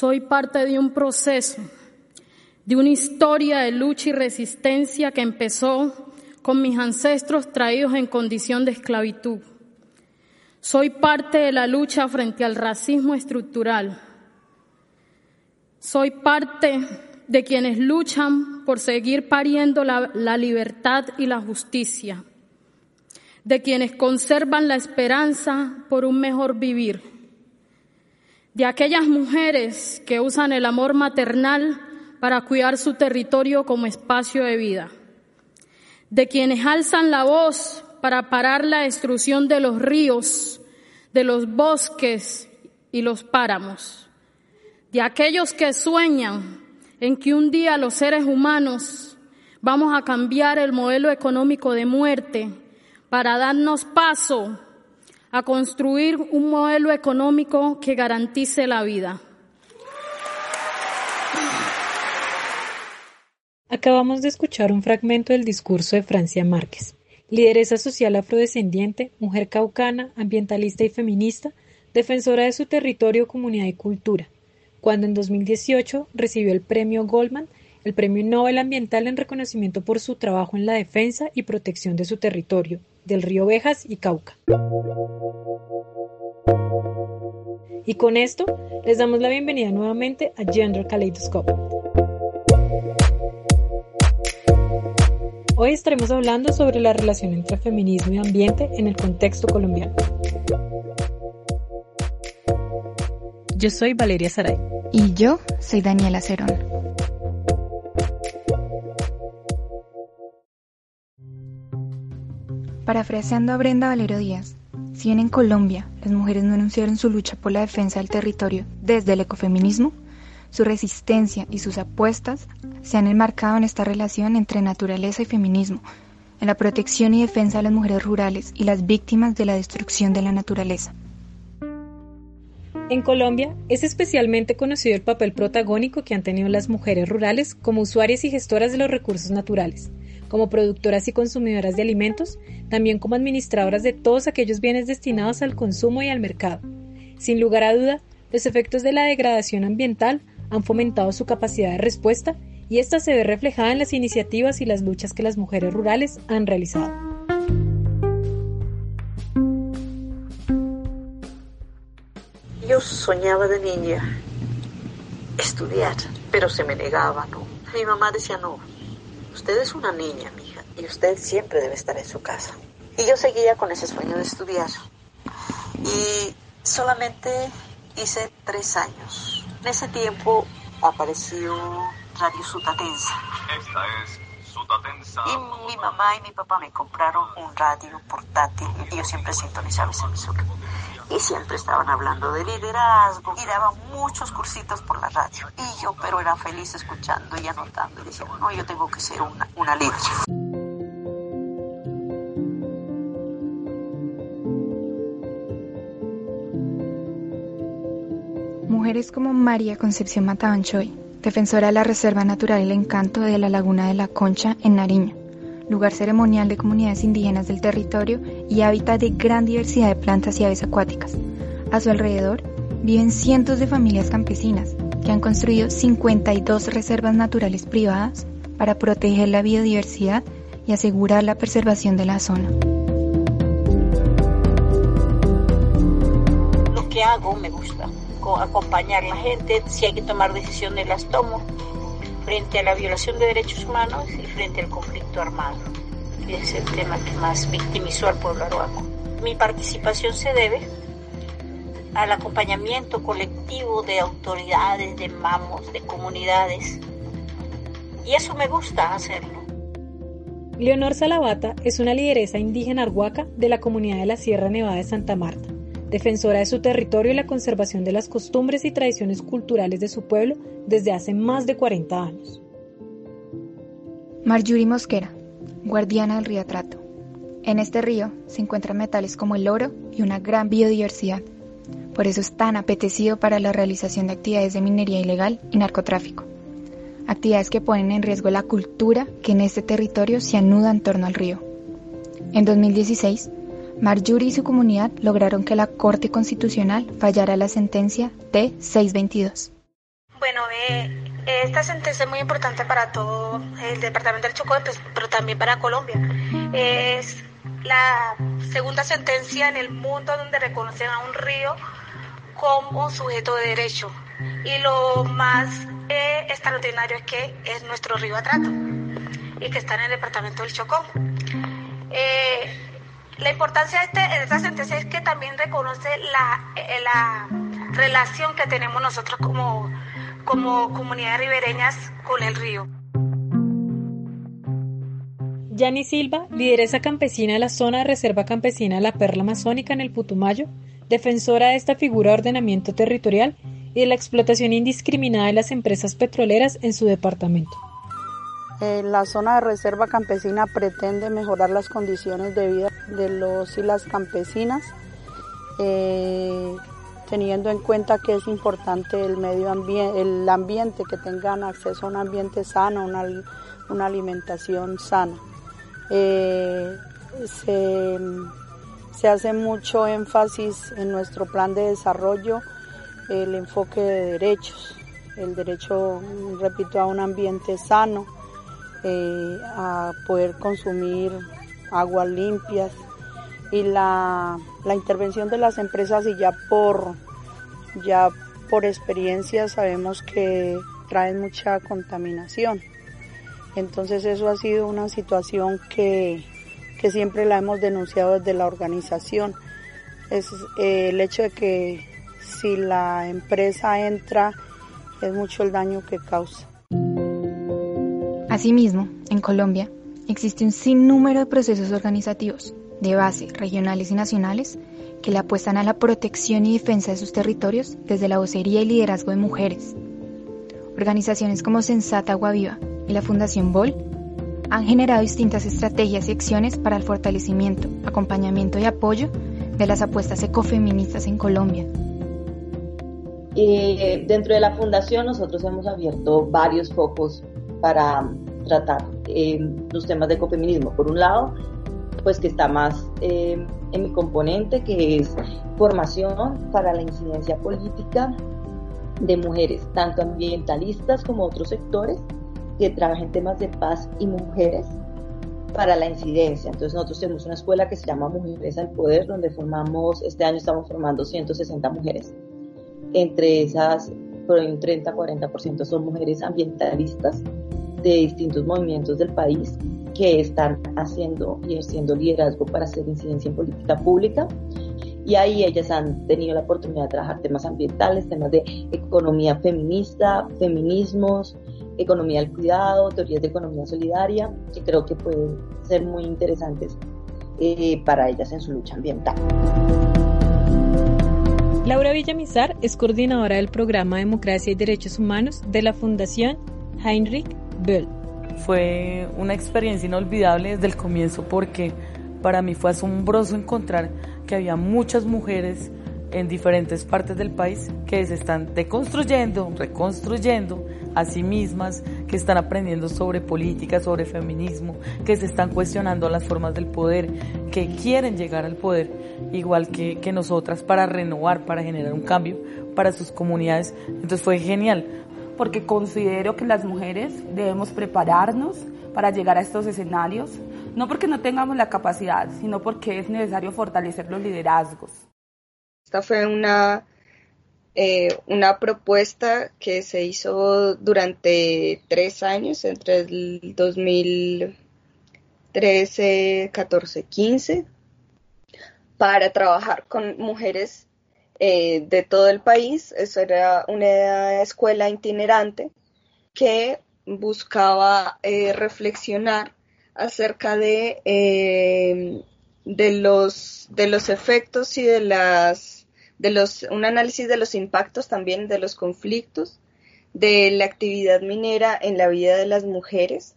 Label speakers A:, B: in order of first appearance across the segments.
A: Soy parte de un proceso, de una historia de lucha y resistencia que empezó con mis ancestros traídos en condición de esclavitud. Soy parte de la lucha frente al racismo estructural. Soy parte de quienes luchan por seguir pariendo la, la, libertad y la justicia, de quienes conservan la esperanza por un mejor vivir, de aquellas mujeres que usan el amor maternal para cuidar su territorio como espacio de vida, de quienes alzan la voz para parar la destrucción de los ríos, de los bosques y los páramos, de aquellos que sueñan en que un día los seres humanos vamos a cambiar el modelo económico de muerte para darnos paso a construir un modelo económico que garantice la vida.
B: Acabamos de escuchar un fragmento del discurso de Francia Márquez, lideresa social afrodescendiente, mujer caucana, ambientalista y feminista, defensora de su territorio, comunidad y cultura cuando en 2018 recibió el premio Goldman, el premio Nobel Ambiental en reconocimiento por su trabajo en la defensa y protección de su territorio, del río Bejas y Cauca. Y con esto les damos la bienvenida nuevamente a Gender Kaleidoscope. Hoy estaremos hablando sobre la relación entre feminismo y ambiente en el contexto colombiano. Yo soy Valeria Saray.
C: Y yo soy Daniela Cerón. Parafraseando a Brenda Valero Díaz, si bien en Colombia las mujeres no anunciaron su lucha por la defensa del territorio desde el ecofeminismo, su resistencia y sus apuestas se han enmarcado en esta relación entre naturaleza y feminismo, en la protección y defensa de las mujeres rurales y las víctimas de la destrucción de la naturaleza.
B: En Colombia es especialmente conocido el papel protagónico que han tenido las mujeres rurales como usuarias y gestoras de los recursos naturales, como productoras y consumidoras de alimentos, también como administradoras de todos aquellos bienes destinados al consumo y al mercado. Sin lugar a duda, los efectos de la degradación ambiental han fomentado su capacidad de respuesta y esta se ve reflejada en las iniciativas y las luchas que las mujeres rurales han realizado.
D: Yo soñaba de niña estudiar, pero se me negaba, ¿no? Mi mamá decía, no, usted es una niña, mija, y usted siempre debe estar en su casa. Y yo seguía con ese sueño de estudiar. Y solamente hice tres años. En ese tiempo apareció Radio Sutatensa.
E: Esta es Sutatensa.
D: Y mi mamá y mi papá me compraron un radio portátil y yo siempre sintonizaba ese emisora y siempre estaban hablando de liderazgo y daban muchos cursitos por la radio. Y yo, pero era feliz escuchando y anotando y decía, no, yo tengo que ser una, una líder.
C: Mujeres como María Concepción Matabanchoy, defensora de la Reserva Natural El Encanto de la Laguna de la Concha en Nariño, lugar ceremonial de comunidades indígenas del territorio y hábitat de gran diversidad de plantas y aves acuáticas. A su alrededor viven cientos de familias campesinas que han construido 52 reservas naturales privadas para proteger la biodiversidad y asegurar la preservación de la zona.
F: Lo que hago me gusta, acompañar a la gente, si hay que tomar decisiones las tomo, frente a la violación de derechos humanos y frente al conflicto armado. Y es el tema que más victimizó al pueblo aruaco. Mi participación se debe al acompañamiento colectivo de autoridades, de mamos, de comunidades. Y eso me gusta hacerlo.
B: Leonor Salavata es una lideresa indígena arhuaca de la comunidad de la Sierra Nevada de Santa Marta defensora de su territorio y la conservación de las costumbres y tradiciones culturales de su pueblo desde hace más de 40 años.
C: Marjorie Mosquera, guardiana del río Trato. En este río se encuentran metales como el oro y una gran biodiversidad. Por eso es tan apetecido para la realización de actividades de minería ilegal y narcotráfico. Actividades que ponen en riesgo la cultura que en este territorio se anuda en torno al río. En 2016, Marjorie y su comunidad lograron que la Corte Constitucional fallara la sentencia T-622.
G: Bueno, esta sentencia es muy importante para todo el departamento del Chocó, pues, pero también para Colombia. Es la segunda sentencia en el mundo donde reconocen a un río como sujeto de derecho. Y lo más eh, extraordinario es que es nuestro río Atrato y que está en el departamento del Chocó. Eh, la importancia de, este, de, esta sentencia es que también reconoce la, eh, la relación que tenemos nosotros como, como comunidades ribereñas con el río.
B: Yani Silva, lideresa campesina de la zona de reserva campesina La Perla Amazónica en el Putumayo, defensora de esta figura de ordenamiento territorial y de la explotación indiscriminada de las empresas petroleras en su departamento.
H: Eh, la zona de reserva campesina pretende mejorar las condiciones de vida de los y las campesinas, eh, teniendo en cuenta que es importante el medio ambiente, el ambiente, que tengan acceso a un ambiente sano, una, una alimentación sana. Eh, se, se hace mucho énfasis en nuestro plan de desarrollo el enfoque de derechos, el derecho, repito, a un ambiente sano, eh, a poder consumir aguas limpias y la, la, intervención de las empresas y ya por ya por experiencia sabemos que traen mucha contaminación. Entonces eso ha sido una situación que, que siempre la hemos denunciado desde la organización. Es eh, el hecho de que si la empresa entra es mucho el daño que causa.
C: Asimismo, en Colombia existe un sinnúmero de procesos organizativos de base, regionales y nacionales, que le apuestan a la protección y defensa de sus territorios desde la vocería y liderazgo de mujeres. Organizaciones como Sensata Agua Viva y la Fundación BOL han generado distintas estrategias y acciones para el fortalecimiento, acompañamiento y apoyo de las apuestas ecofeministas en Colombia.
I: Eh, dentro de la fundación nosotros hemos abierto varios focos para tratar los temas de ecofeminismo. Por un lado, pues que está más eh, en mi componente, que es formación para la incidencia política de mujeres, tanto ambientalistas como otros sectores que trabajen temas de paz y mujeres para la incidencia. Entonces nosotros tenemos una escuela que se llama Mujeres al Poder, donde formamos, este año estamos formando 160 mujeres. Entre esas, por un 30-40% son mujeres ambientalistas de distintos movimientos del país que están haciendo y ejerciendo liderazgo para hacer incidencia en política pública. Y ahí ellas han tenido la oportunidad de trabajar temas ambientales, temas de economía feminista, feminismos, economía del cuidado, teorías de economía solidaria, que creo que pueden ser muy interesantes eh, para ellas en su lucha ambiental.
B: Laura Villamizar es coordinadora del programa Democracia y Derechos Humanos de la Fundación Heinrich
J: fue una experiencia inolvidable desde el comienzo porque para mí fue asombroso encontrar que había muchas mujeres en diferentes partes del país que se están deconstruyendo, reconstruyendo a sí mismas, que están aprendiendo sobre política, sobre feminismo, que se están cuestionando las formas del poder, que quieren llegar al poder igual que, que nosotras para renovar, para generar un cambio para sus comunidades. Entonces fue genial
K: porque considero que las mujeres debemos prepararnos para llegar a estos escenarios, no porque no tengamos la capacidad, sino porque es necesario fortalecer los liderazgos.
L: Esta fue una, eh, una propuesta que se hizo durante tres años, entre el 2013, 14, 15, para trabajar con mujeres eh, de todo el país. Eso era una escuela itinerante que buscaba eh, reflexionar acerca de, eh, de, los, de los efectos y de las de los un análisis de los impactos también de los conflictos de la actividad minera en la vida de las mujeres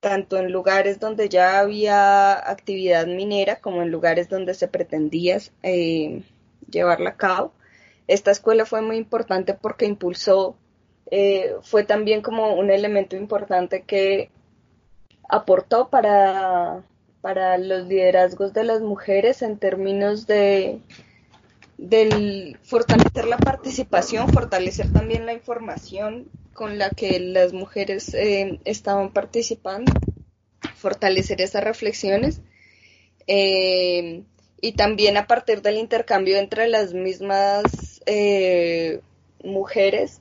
L: tanto en lugares donde ya había actividad minera como en lugares donde se pretendía eh, llevarla a cabo. Esta escuela fue muy importante porque impulsó, eh, fue también como un elemento importante que aportó para, para los liderazgos de las mujeres en términos de, del fortalecer la participación, fortalecer también la información con la que las mujeres eh, estaban participando, fortalecer esas reflexiones eh, y también a partir del intercambio entre las mismas eh, mujeres,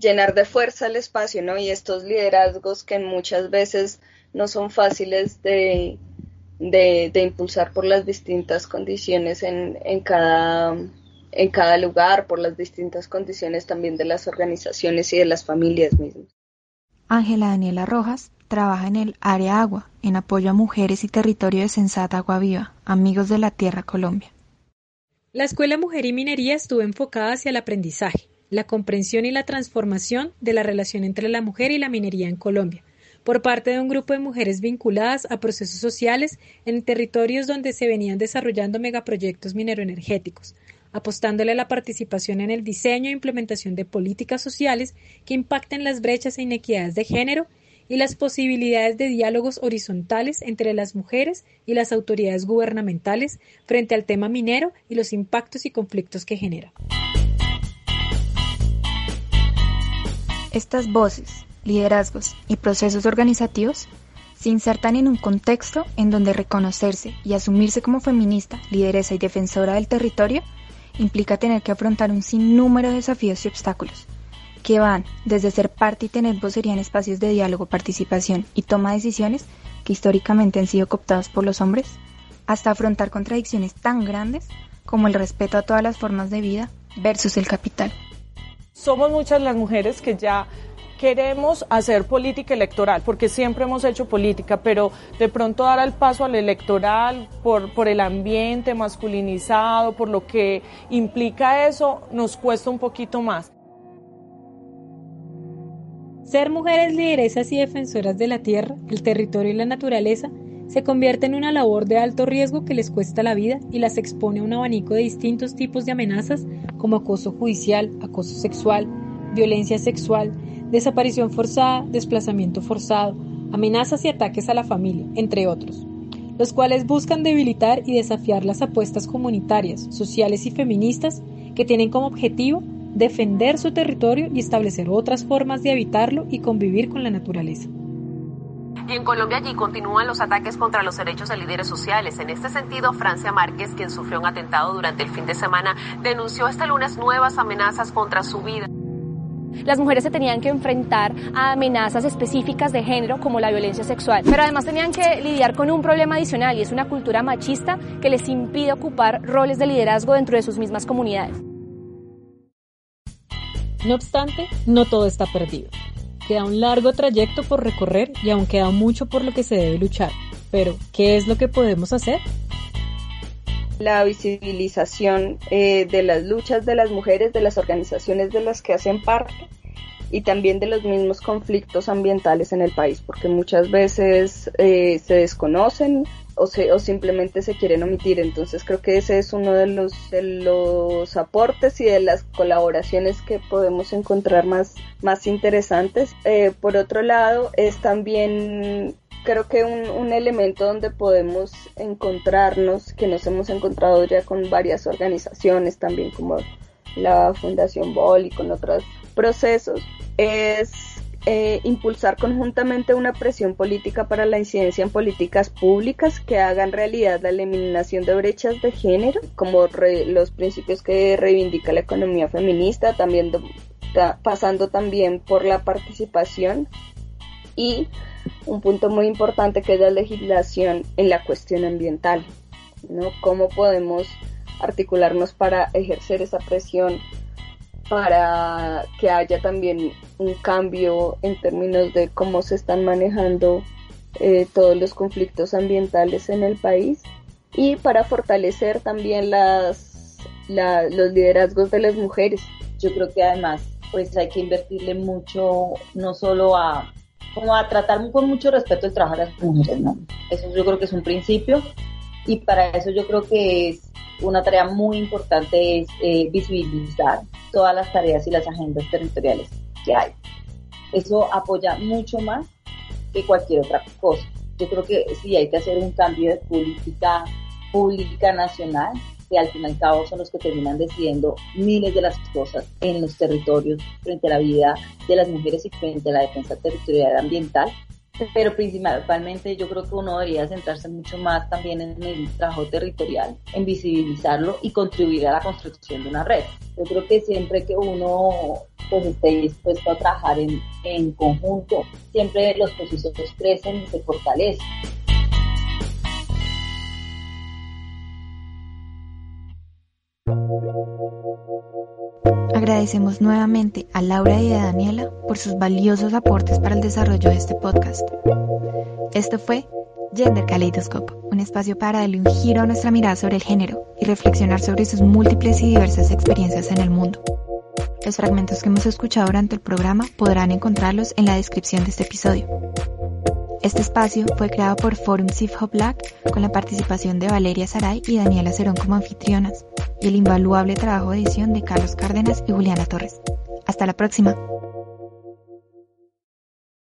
L: llenar de fuerza el espacio, ¿no? Y estos liderazgos que muchas veces no son fáciles de, de, impulsar por las distintas condiciones en, en, cada, en cada lugar, por las distintas condiciones también de las organizaciones y de las familias mismas.
C: Ángela Daniela Rojas trabaja en el Área Agua, en apoyo a mujeres y territorio de Sensata Agua Viva, Amigos de la Tierra Colombia.
B: La Escuela Mujer y Minería estuvo enfocada hacia el aprendizaje, la comprensión y la transformación de la relación entre la mujer y la minería en Colombia, por parte de un grupo de mujeres vinculadas a procesos sociales en territorios donde se venían desarrollando megaproyectos mineroenergéticos, apostándole a la participación en el diseño e implementación de políticas sociales que impacten las brechas e inequidades de género y las posibilidades de diálogos horizontales entre las mujeres y las autoridades gubernamentales frente al tema minero y los impactos y conflictos que genera.
C: Estas voces, liderazgos y procesos organizativos se insertan en un contexto en donde reconocerse y asumirse como feminista, lideresa y defensora del territorio implica tener que afrontar un sinnúmero de desafíos y obstáculos, que van desde ser parte y tener vocería en espacios de diálogo, participación y toma de decisiones que históricamente han sido cooptados por los hombres, hasta afrontar contradicciones tan grandes como el respeto a todas las formas de vida versus el capital.
M: Somos muchas las mujeres que ya queremos hacer política electoral, porque siempre hemos hecho política, pero de pronto dar el paso al electoral por, por el ambiente masculinizado, por lo que implica eso, nos cuesta un poquito más.
B: Ser mujeres lideresas y defensoras de la tierra, el territorio y la naturaleza se convierte en una labor de alto riesgo que les cuesta la vida y las expone a un abanico de distintos tipos de amenazas como acoso judicial, acoso sexual, violencia sexual, desaparición forzada, desplazamiento forzado, amenazas y ataques a la familia, entre otros, los cuales buscan debilitar y desafiar las apuestas comunitarias, sociales y feministas que tienen como objetivo defender su territorio y establecer otras formas de habitarlo y convivir con la naturaleza.
N: Y en Colombia allí continúan los ataques contra los derechos de líderes sociales. En este sentido, Francia Márquez, quien sufrió un atentado durante el fin de semana, denunció este lunes nuevas amenazas contra su vida.
O: Las mujeres se tenían que enfrentar a amenazas específicas de género como la violencia sexual, pero además tenían que lidiar con un problema adicional y es una cultura machista que les impide ocupar roles de liderazgo dentro de sus mismas comunidades.
B: No obstante, no todo está perdido. Queda un largo trayecto por recorrer y aún queda mucho por lo que se debe luchar. Pero, ¿qué es lo que podemos hacer?
L: la visibilización eh, de las luchas de las mujeres, de las organizaciones de las que hacen parte y también de los mismos conflictos ambientales en el país, porque muchas veces eh, se desconocen o, se, o simplemente se quieren omitir. Entonces creo que ese es uno de los, de los aportes y de las colaboraciones que podemos encontrar más, más interesantes. Eh, por otro lado, es también creo que un, un, elemento donde podemos encontrarnos, que nos hemos encontrado ya con varias organizaciones también como la Fundación Bol y con otros procesos, es eh, impulsar conjuntamente una presión política para la incidencia en políticas públicas que hagan realidad la eliminación de brechas de género, como los principios que reivindica la economía feminista, también pasando también por la participación y un punto muy importante que es la legislación en la cuestión ambiental, ¿no? Cómo podemos articularnos para ejercer esa presión para que haya también un cambio en términos de cómo se están manejando eh, todos los conflictos ambientales en el país y para fortalecer también las, los liderazgos de las mujeres.
I: Yo creo que además pues hay que invertirle mucho no solo a como a tratar con mucho respeto el trabajo de las mujeres. Eso yo creo que es un principio y para eso yo creo que es una tarea muy importante es eh, visibilizar todas las tareas y las agendas territoriales que hay. Eso apoya mucho más que cualquier otra cosa. Yo creo que sí hay que hacer un cambio de política pública nacional que al fin y al cabo son los que terminan decidiendo miles de las cosas en los territorios frente a la vida de las mujeres y frente a la defensa territorial ambiental. Pero principalmente yo creo que uno debería centrarse mucho más también en el trabajo territorial, en visibilizarlo y contribuir a la construcción de una red. Yo creo que siempre que uno pues esté dispuesto a trabajar en, en conjunto, siempre los procesos crecen y se fortalecen.
C: Agradecemos nuevamente a Laura y a Daniela por sus valiosos aportes para el desarrollo de este podcast. Esto fue Gender Kaleidoscope, un espacio para darle un giro a nuestra mirada sobre el género y reflexionar sobre sus múltiples y diversas experiencias en el mundo. Los fragmentos que hemos escuchado durante el programa podrán encontrarlos en la descripción de este episodio. Este espacio fue creado por Forum Sif Black con la participación de Valeria Saray y Daniela Cerón como anfitrionas y el invaluable trabajo de edición de Carlos Cárdenas y Juliana Torres. Hasta la próxima.